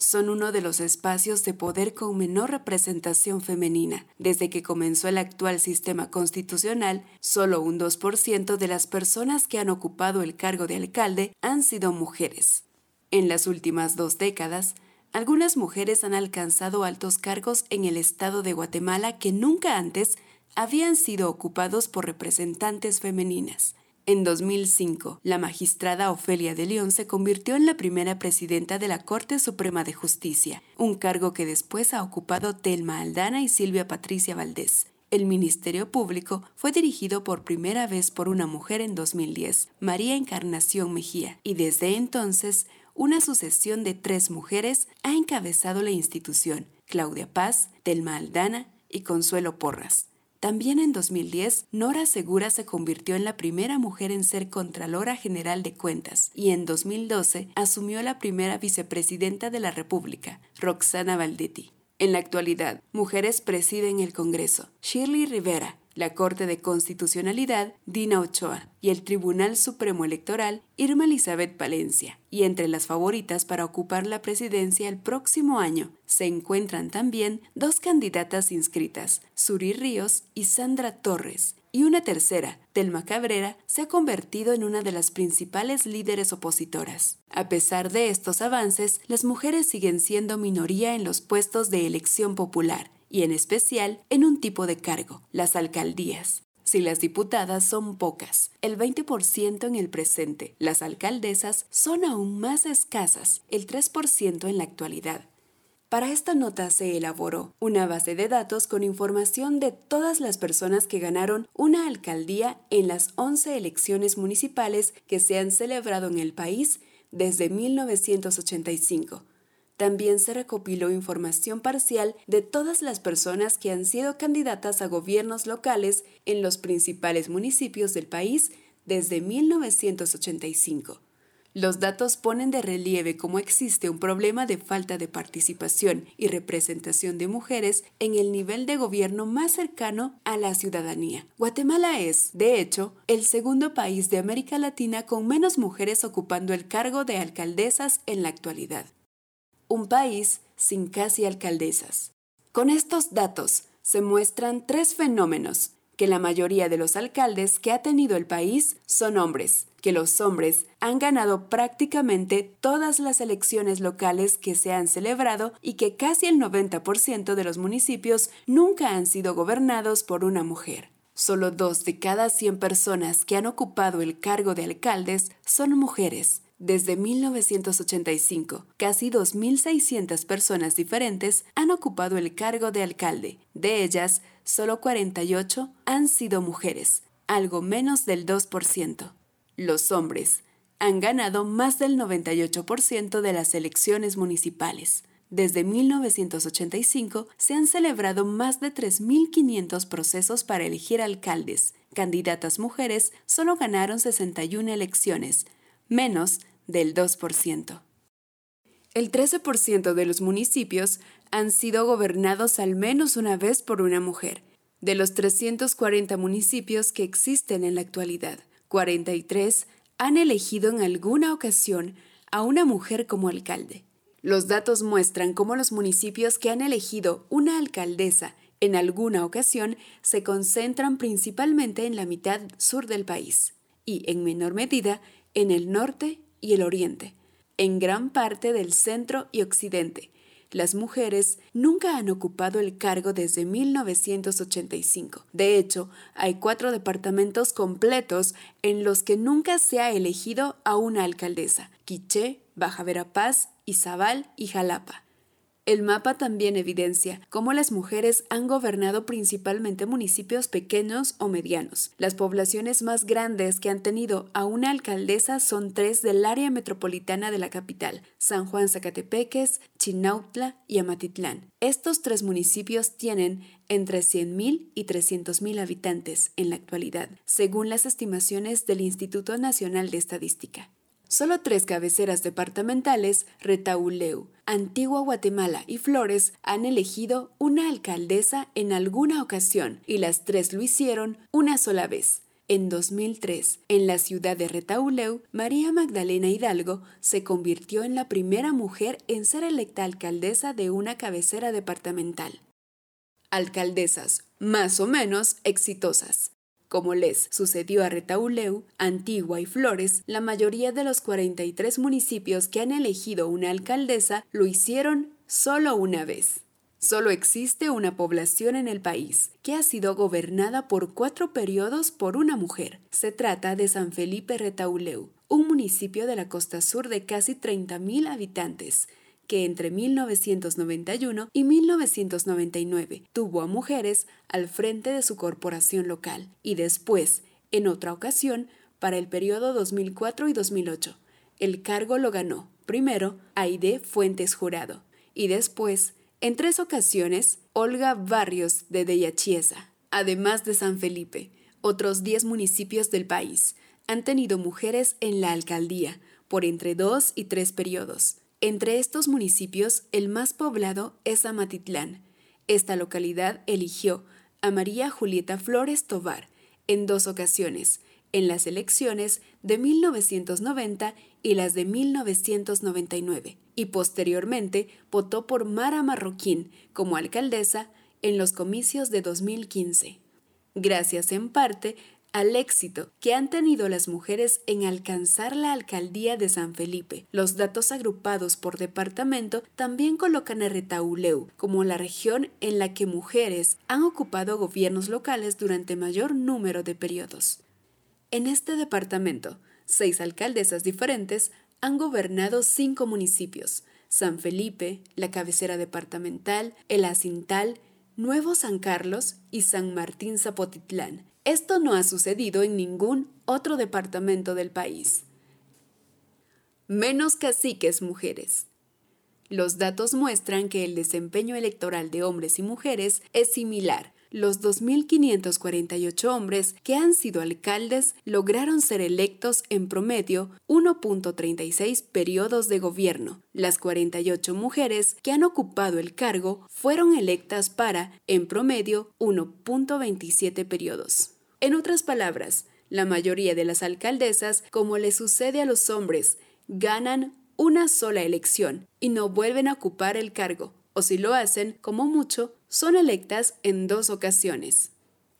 son uno de los espacios de poder con menor representación femenina. Desde que comenzó el actual sistema constitucional, solo un 2% de las personas que han ocupado el cargo de alcalde han sido mujeres. En las últimas dos décadas, algunas mujeres han alcanzado altos cargos en el estado de Guatemala que nunca antes habían sido ocupados por representantes femeninas. En 2005, la magistrada Ofelia de León se convirtió en la primera presidenta de la Corte Suprema de Justicia, un cargo que después ha ocupado Telma Aldana y Silvia Patricia Valdés. El Ministerio Público fue dirigido por primera vez por una mujer en 2010, María Encarnación Mejía, y desde entonces una sucesión de tres mujeres ha encabezado la institución, Claudia Paz, Telma Aldana y Consuelo Porras. También en 2010, Nora Segura se convirtió en la primera mujer en ser Contralora General de Cuentas y en 2012 asumió la primera vicepresidenta de la República, Roxana Valdetti. En la actualidad, mujeres presiden el Congreso. Shirley Rivera, la Corte de Constitucionalidad, Dina Ochoa, y el Tribunal Supremo Electoral, Irma Elizabeth Palencia. Y entre las favoritas para ocupar la presidencia el próximo año se encuentran también dos candidatas inscritas, Suri Ríos y Sandra Torres. Y una tercera, Telma Cabrera, se ha convertido en una de las principales líderes opositoras. A pesar de estos avances, las mujeres siguen siendo minoría en los puestos de elección popular y en especial en un tipo de cargo, las alcaldías. Si las diputadas son pocas, el 20% en el presente, las alcaldesas son aún más escasas, el 3% en la actualidad. Para esta nota se elaboró una base de datos con información de todas las personas que ganaron una alcaldía en las 11 elecciones municipales que se han celebrado en el país desde 1985 también se recopiló información parcial de todas las personas que han sido candidatas a gobiernos locales en los principales municipios del país desde 1985. Los datos ponen de relieve cómo existe un problema de falta de participación y representación de mujeres en el nivel de gobierno más cercano a la ciudadanía. Guatemala es, de hecho, el segundo país de América Latina con menos mujeres ocupando el cargo de alcaldesas en la actualidad un país sin casi alcaldesas. Con estos datos se muestran tres fenómenos, que la mayoría de los alcaldes que ha tenido el país son hombres, que los hombres han ganado prácticamente todas las elecciones locales que se han celebrado y que casi el 90% de los municipios nunca han sido gobernados por una mujer. Solo dos de cada 100 personas que han ocupado el cargo de alcaldes son mujeres, desde 1985, casi 2.600 personas diferentes han ocupado el cargo de alcalde. De ellas, solo 48 han sido mujeres, algo menos del 2%. Los hombres han ganado más del 98% de las elecciones municipales. Desde 1985 se han celebrado más de 3.500 procesos para elegir alcaldes. Candidatas mujeres solo ganaron 61 elecciones, menos del 2%. El 13% de los municipios han sido gobernados al menos una vez por una mujer. De los 340 municipios que existen en la actualidad, 43 han elegido en alguna ocasión a una mujer como alcalde. Los datos muestran cómo los municipios que han elegido una alcaldesa en alguna ocasión se concentran principalmente en la mitad sur del país y, en menor medida, en el norte y el oriente, en gran parte del centro y occidente. Las mujeres nunca han ocupado el cargo desde 1985. De hecho, hay cuatro departamentos completos en los que nunca se ha elegido a una alcaldesa, Quiché, Baja Verapaz, Izabal y Jalapa. El mapa también evidencia cómo las mujeres han gobernado principalmente municipios pequeños o medianos. Las poblaciones más grandes que han tenido a una alcaldesa son tres del área metropolitana de la capital, San Juan Zacatepeques, Chinautla y Amatitlán. Estos tres municipios tienen entre 100.000 y 300.000 habitantes en la actualidad, según las estimaciones del Instituto Nacional de Estadística. Solo tres cabeceras departamentales, Retauleu, Antigua Guatemala y Flores, han elegido una alcaldesa en alguna ocasión y las tres lo hicieron una sola vez. En 2003, en la ciudad de Retauleu, María Magdalena Hidalgo se convirtió en la primera mujer en ser electa alcaldesa de una cabecera departamental. Alcaldesas más o menos exitosas. Como les sucedió a Retauleu, Antigua y Flores, la mayoría de los 43 municipios que han elegido una alcaldesa lo hicieron solo una vez. Solo existe una población en el país que ha sido gobernada por cuatro periodos por una mujer. Se trata de San Felipe Retauleu, un municipio de la costa sur de casi 30.000 habitantes, que entre 1991 y 1999 tuvo a mujeres al frente de su corporación local y después, en otra ocasión, para el periodo 2004 y 2008. El cargo lo ganó, primero, Aide Fuentes Jurado y después, en tres ocasiones, Olga Barrios de Deyachiesa. Además de San Felipe, otros 10 municipios del país han tenido mujeres en la alcaldía por entre dos y tres periodos. Entre estos municipios, el más poblado es Amatitlán. Esta localidad eligió a María Julieta Flores Tovar en dos ocasiones, en las elecciones de 1990 y las de 1999, y posteriormente votó por Mara Marroquín como alcaldesa en los comicios de 2015. Gracias en parte al éxito que han tenido las mujeres en alcanzar la alcaldía de San Felipe. Los datos agrupados por departamento también colocan a Retauleu como la región en la que mujeres han ocupado gobiernos locales durante mayor número de periodos. En este departamento, seis alcaldesas diferentes han gobernado cinco municipios, San Felipe, la cabecera departamental, El Acintal, Nuevo San Carlos y San Martín Zapotitlán, esto no ha sucedido en ningún otro departamento del país. Menos caciques mujeres. Los datos muestran que el desempeño electoral de hombres y mujeres es similar, los 2.548 hombres que han sido alcaldes lograron ser electos en promedio 1.36 periodos de gobierno. Las 48 mujeres que han ocupado el cargo fueron electas para, en promedio, 1.27 periodos. En otras palabras, la mayoría de las alcaldesas, como le sucede a los hombres, ganan una sola elección y no vuelven a ocupar el cargo, o si lo hacen, como mucho, son electas en dos ocasiones.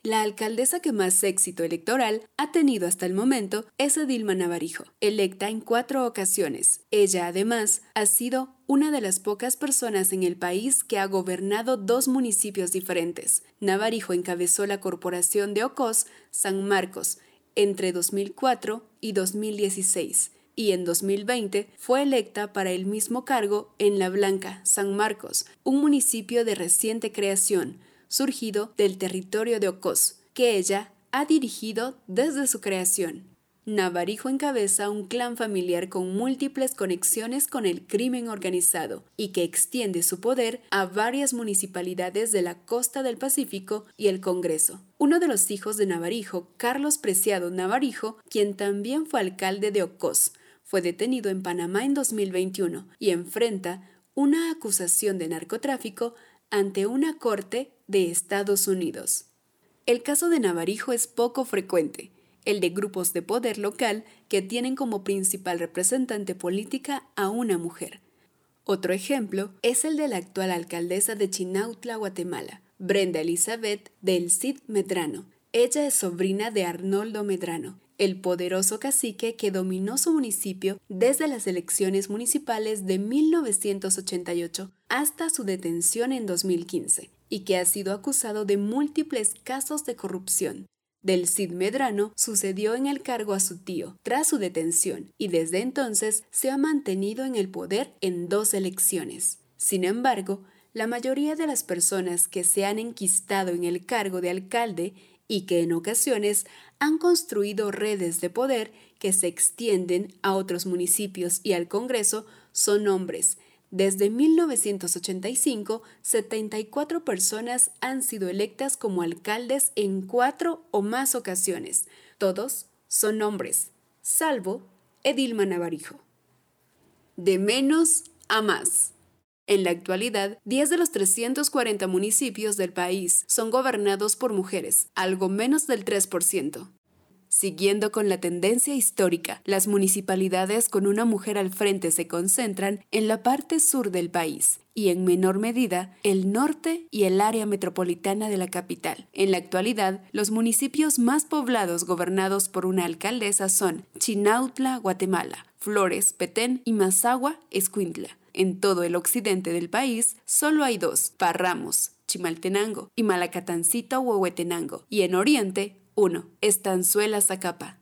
La alcaldesa que más éxito electoral ha tenido hasta el momento es Edilma Navarijo, electa en cuatro ocasiones. Ella además ha sido una de las pocas personas en el país que ha gobernado dos municipios diferentes. Navarijo encabezó la corporación de Ocos, San Marcos, entre 2004 y 2016 y en 2020 fue electa para el mismo cargo en La Blanca, San Marcos, un municipio de reciente creación, surgido del territorio de Ocos, que ella ha dirigido desde su creación. Navarijo encabeza un clan familiar con múltiples conexiones con el crimen organizado y que extiende su poder a varias municipalidades de la costa del Pacífico y el Congreso. Uno de los hijos de Navarijo, Carlos Preciado Navarijo, quien también fue alcalde de Ocos, fue detenido en Panamá en 2021 y enfrenta una acusación de narcotráfico ante una corte de Estados Unidos. El caso de Navarijo es poco frecuente, el de grupos de poder local que tienen como principal representante política a una mujer. Otro ejemplo es el de la actual alcaldesa de Chinautla, Guatemala, Brenda Elizabeth del Cid Medrano. Ella es sobrina de Arnoldo Medrano, el poderoso cacique que dominó su municipio desde las elecciones municipales de 1988 hasta su detención en 2015, y que ha sido acusado de múltiples casos de corrupción. Del Cid Medrano sucedió en el cargo a su tío tras su detención y desde entonces se ha mantenido en el poder en dos elecciones. Sin embargo, la mayoría de las personas que se han enquistado en el cargo de alcalde y que en ocasiones han construido redes de poder que se extienden a otros municipios y al Congreso son hombres. Desde 1985, 74 personas han sido electas como alcaldes en cuatro o más ocasiones. Todos son hombres, salvo Edilma Navarijo. De menos a más. En la actualidad, 10 de los 340 municipios del país son gobernados por mujeres, algo menos del 3%. Siguiendo con la tendencia histórica, las municipalidades con una mujer al frente se concentran en la parte sur del país y en menor medida el norte y el área metropolitana de la capital. En la actualidad, los municipios más poblados gobernados por una alcaldesa son Chinautla, Guatemala, Flores, Petén y Mazagua, Escuintla. En todo el occidente del país solo hay dos, Parramos, Chimaltenango y Malacatancito, Huehuetenango, y en oriente, uno, Estanzuela, Zacapa.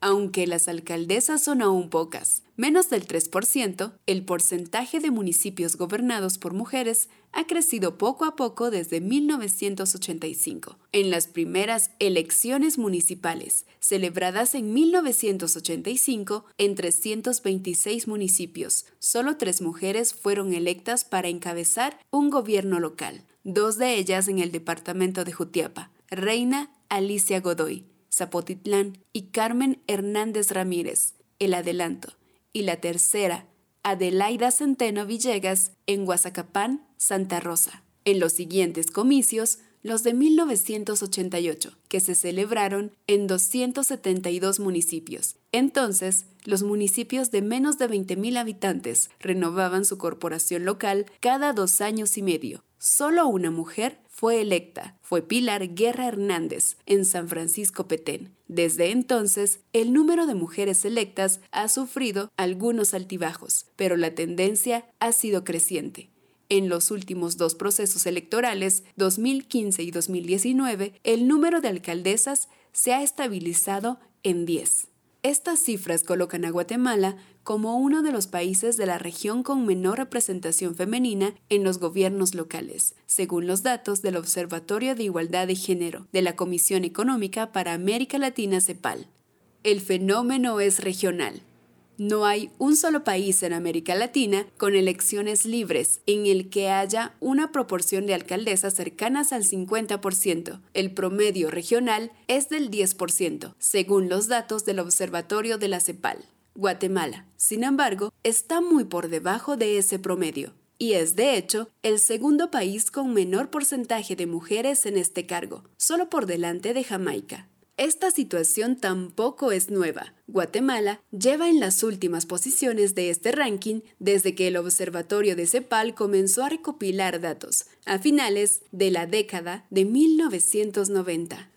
Aunque las alcaldesas son aún pocas, menos del 3%, el porcentaje de municipios gobernados por mujeres ha crecido poco a poco desde 1985. En las primeras elecciones municipales, celebradas en 1985 en 326 municipios, solo tres mujeres fueron electas para encabezar un gobierno local, dos de ellas en el departamento de Jutiapa, Reina Alicia Godoy, Zapotitlán y Carmen Hernández Ramírez, El Adelanto, y la tercera, Adelaida Centeno Villegas, en Guazacapán, Santa Rosa. En los siguientes comicios, los de 1988, que se celebraron en 272 municipios. Entonces, los municipios de menos de 20.000 habitantes renovaban su corporación local cada dos años y medio. Solo una mujer fue electa, fue Pilar Guerra Hernández, en San Francisco Petén. Desde entonces, el número de mujeres electas ha sufrido algunos altibajos, pero la tendencia ha sido creciente. En los últimos dos procesos electorales, 2015 y 2019, el número de alcaldesas se ha estabilizado en 10. Estas cifras colocan a Guatemala como uno de los países de la región con menor representación femenina en los gobiernos locales, según los datos del Observatorio de Igualdad de Género de la Comisión Económica para América Latina CEPAL. El fenómeno es regional, no hay un solo país en América Latina con elecciones libres en el que haya una proporción de alcaldesas cercanas al 50%. El promedio regional es del 10%, según los datos del Observatorio de la CEPAL. Guatemala, sin embargo, está muy por debajo de ese promedio y es de hecho el segundo país con menor porcentaje de mujeres en este cargo, solo por delante de Jamaica. Esta situación tampoco es nueva. Guatemala lleva en las últimas posiciones de este ranking desde que el Observatorio de CEPAL comenzó a recopilar datos a finales de la década de 1990.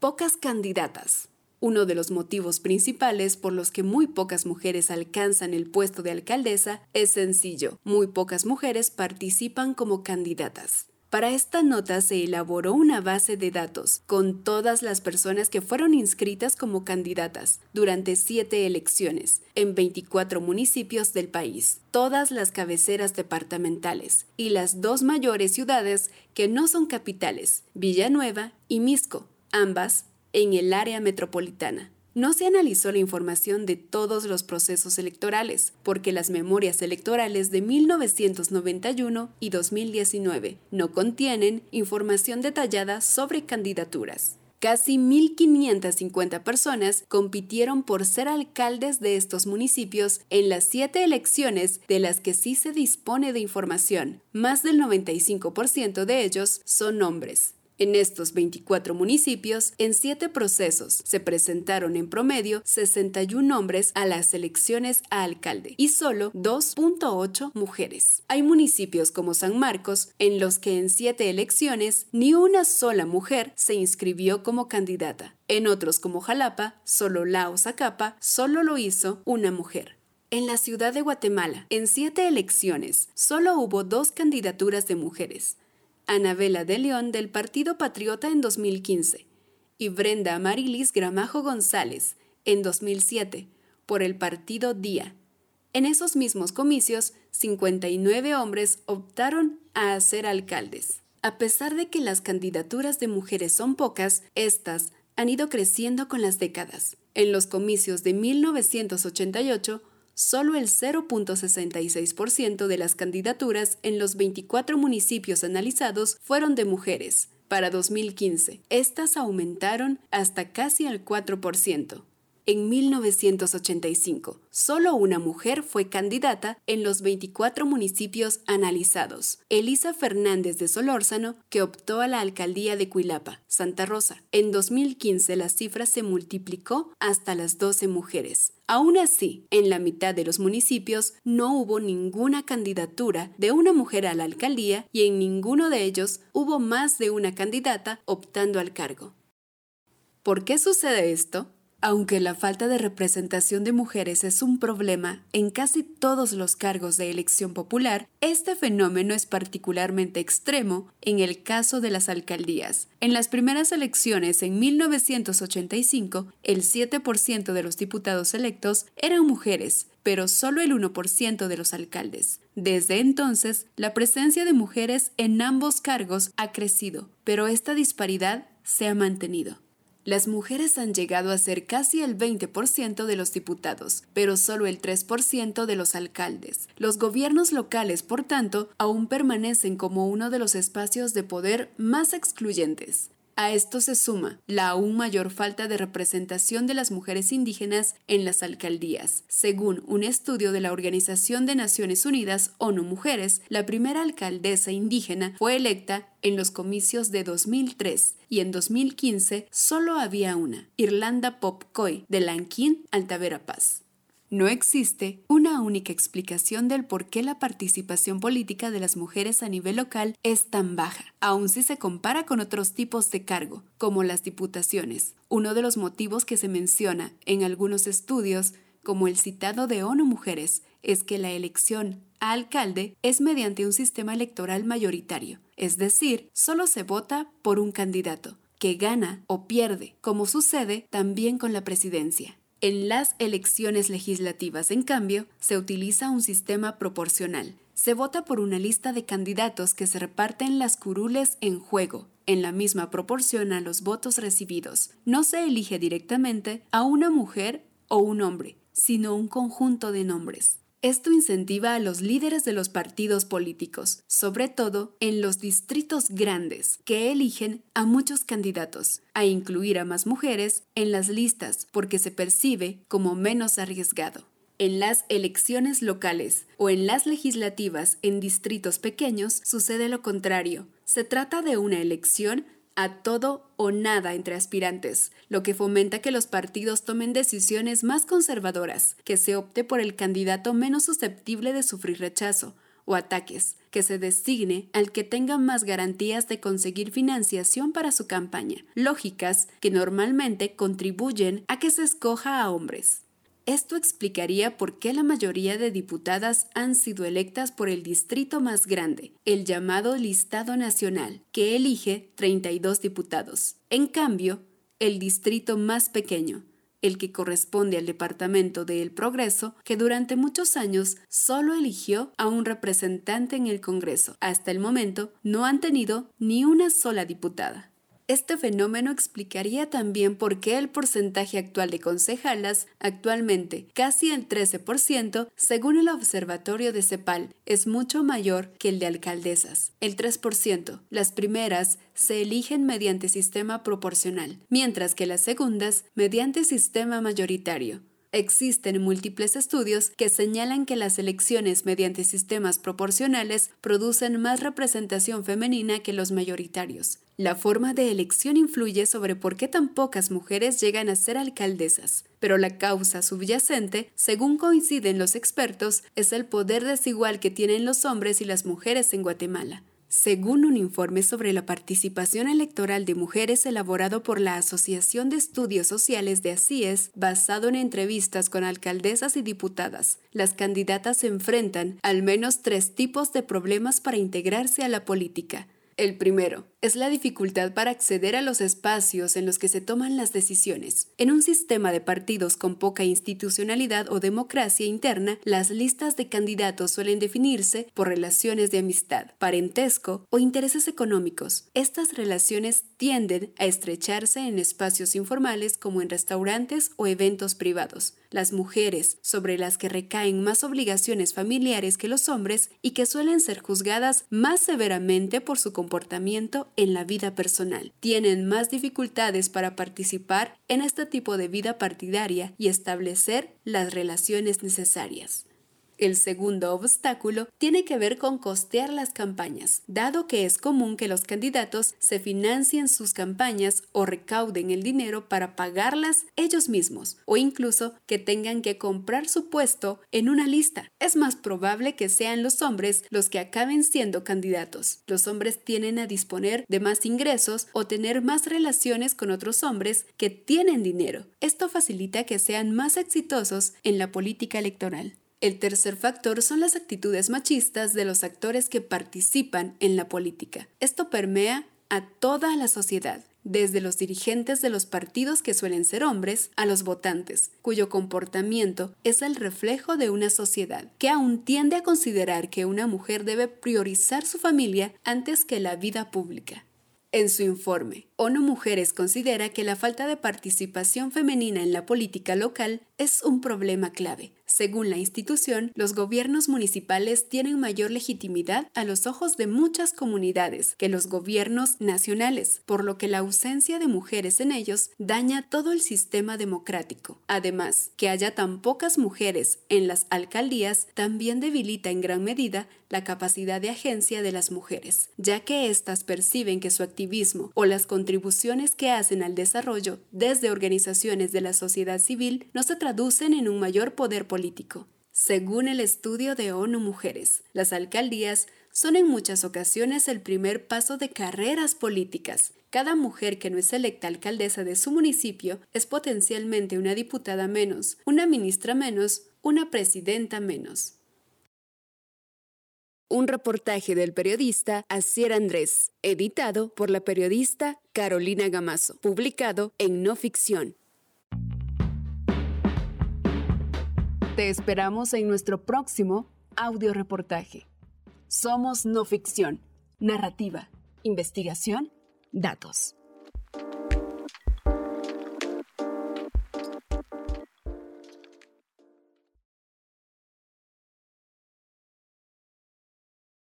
Pocas candidatas. Uno de los motivos principales por los que muy pocas mujeres alcanzan el puesto de alcaldesa es sencillo. Muy pocas mujeres participan como candidatas. Para esta nota se elaboró una base de datos con todas las personas que fueron inscritas como candidatas durante siete elecciones en 24 municipios del país, todas las cabeceras departamentales y las dos mayores ciudades que no son capitales, Villanueva y Misco, ambas en el área metropolitana. No se analizó la información de todos los procesos electorales, porque las memorias electorales de 1991 y 2019 no contienen información detallada sobre candidaturas. Casi 1.550 personas compitieron por ser alcaldes de estos municipios en las siete elecciones de las que sí se dispone de información. Más del 95% de ellos son hombres. En estos 24 municipios, en siete procesos, se presentaron en promedio 61 hombres a las elecciones a alcalde y solo 2.8 mujeres. Hay municipios como San Marcos en los que en siete elecciones ni una sola mujer se inscribió como candidata. En otros como Jalapa, solo Lao Zacapa, solo lo hizo una mujer. En la ciudad de Guatemala, en siete elecciones, solo hubo dos candidaturas de mujeres. Anabela de León del Partido Patriota en 2015 y Brenda Amarilis Gramajo González en 2007 por el Partido Día. En esos mismos comicios, 59 hombres optaron a ser alcaldes. A pesar de que las candidaturas de mujeres son pocas, estas han ido creciendo con las décadas. En los comicios de 1988, solo el 0.66% de las candidaturas en los 24 municipios analizados fueron de mujeres. Para 2015, estas aumentaron hasta casi al 4%. En 1985, solo una mujer fue candidata en los 24 municipios analizados, Elisa Fernández de Solórzano, que optó a la alcaldía de Cuilapa, Santa Rosa. En 2015 la cifra se multiplicó hasta las 12 mujeres. Aún así, en la mitad de los municipios no hubo ninguna candidatura de una mujer a la alcaldía y en ninguno de ellos hubo más de una candidata optando al cargo. ¿Por qué sucede esto? Aunque la falta de representación de mujeres es un problema en casi todos los cargos de elección popular, este fenómeno es particularmente extremo en el caso de las alcaldías. En las primeras elecciones en 1985, el 7% de los diputados electos eran mujeres, pero solo el 1% de los alcaldes. Desde entonces, la presencia de mujeres en ambos cargos ha crecido, pero esta disparidad se ha mantenido. Las mujeres han llegado a ser casi el 20% de los diputados, pero solo el 3% de los alcaldes. Los gobiernos locales, por tanto, aún permanecen como uno de los espacios de poder más excluyentes. A esto se suma la aún mayor falta de representación de las mujeres indígenas en las alcaldías. Según un estudio de la Organización de Naciones Unidas, ONU Mujeres, la primera alcaldesa indígena fue electa en los comicios de 2003 y en 2015 solo había una, Irlanda Popcoy, de Lanquín, Altavera Paz. No existe una única explicación del por qué la participación política de las mujeres a nivel local es tan baja, aun si se compara con otros tipos de cargo, como las diputaciones. Uno de los motivos que se menciona en algunos estudios, como el citado de ONU Mujeres, es que la elección a alcalde es mediante un sistema electoral mayoritario, es decir, solo se vota por un candidato, que gana o pierde, como sucede también con la presidencia. En las elecciones legislativas, en cambio, se utiliza un sistema proporcional. Se vota por una lista de candidatos que se reparten las curules en juego, en la misma proporción a los votos recibidos. No se elige directamente a una mujer o un hombre, sino un conjunto de nombres. Esto incentiva a los líderes de los partidos políticos, sobre todo en los distritos grandes, que eligen a muchos candidatos, a incluir a más mujeres en las listas porque se percibe como menos arriesgado. En las elecciones locales o en las legislativas en distritos pequeños sucede lo contrario. Se trata de una elección a todo o nada entre aspirantes, lo que fomenta que los partidos tomen decisiones más conservadoras, que se opte por el candidato menos susceptible de sufrir rechazo o ataques, que se designe al que tenga más garantías de conseguir financiación para su campaña, lógicas que normalmente contribuyen a que se escoja a hombres. Esto explicaría por qué la mayoría de diputadas han sido electas por el distrito más grande, el llamado listado nacional, que elige 32 diputados. En cambio, el distrito más pequeño, el que corresponde al Departamento de El Progreso, que durante muchos años solo eligió a un representante en el Congreso. Hasta el momento no han tenido ni una sola diputada. Este fenómeno explicaría también por qué el porcentaje actual de concejalas, actualmente casi el 13%, según el Observatorio de CEPAL, es mucho mayor que el de alcaldesas, el 3%. Las primeras se eligen mediante sistema proporcional, mientras que las segundas mediante sistema mayoritario. Existen múltiples estudios que señalan que las elecciones mediante sistemas proporcionales producen más representación femenina que los mayoritarios. La forma de elección influye sobre por qué tan pocas mujeres llegan a ser alcaldesas, pero la causa subyacente, según coinciden los expertos, es el poder desigual que tienen los hombres y las mujeres en Guatemala. Según un informe sobre la participación electoral de mujeres elaborado por la Asociación de Estudios Sociales de ACIES, basado en entrevistas con alcaldesas y diputadas, las candidatas se enfrentan al menos tres tipos de problemas para integrarse a la política. El primero, es la dificultad para acceder a los espacios en los que se toman las decisiones. En un sistema de partidos con poca institucionalidad o democracia interna, las listas de candidatos suelen definirse por relaciones de amistad, parentesco o intereses económicos. Estas relaciones tienden a estrecharse en espacios informales como en restaurantes o eventos privados. Las mujeres, sobre las que recaen más obligaciones familiares que los hombres y que suelen ser juzgadas más severamente por su comportamiento en la vida personal, tienen más dificultades para participar en este tipo de vida partidaria y establecer las relaciones necesarias. El segundo obstáculo tiene que ver con costear las campañas, dado que es común que los candidatos se financien sus campañas o recauden el dinero para pagarlas ellos mismos, o incluso que tengan que comprar su puesto en una lista. Es más probable que sean los hombres los que acaben siendo candidatos. Los hombres tienen a disponer de más ingresos o tener más relaciones con otros hombres que tienen dinero. Esto facilita que sean más exitosos en la política electoral. El tercer factor son las actitudes machistas de los actores que participan en la política. Esto permea a toda la sociedad, desde los dirigentes de los partidos que suelen ser hombres a los votantes, cuyo comportamiento es el reflejo de una sociedad que aún tiende a considerar que una mujer debe priorizar su familia antes que la vida pública. En su informe, ONU Mujeres considera que la falta de participación femenina en la política local es un problema clave. Según la institución, los gobiernos municipales tienen mayor legitimidad a los ojos de muchas comunidades que los gobiernos nacionales, por lo que la ausencia de mujeres en ellos daña todo el sistema democrático. Además, que haya tan pocas mujeres en las alcaldías también debilita en gran medida la capacidad de agencia de las mujeres, ya que éstas perciben que su activismo o las contribuciones que hacen al desarrollo desde organizaciones de la sociedad civil no se traducen en un mayor poder Según el estudio de ONU Mujeres, las alcaldías son en muchas ocasiones el primer paso de carreras políticas. Cada mujer que no es electa alcaldesa de su municipio es potencialmente una diputada menos, una ministra menos, una presidenta menos. Un reportaje del periodista Asier Andrés, editado por la periodista Carolina Gamazo, publicado en No Ficción. Te esperamos en nuestro próximo audio reportaje. Somos No Ficción, narrativa, investigación, datos.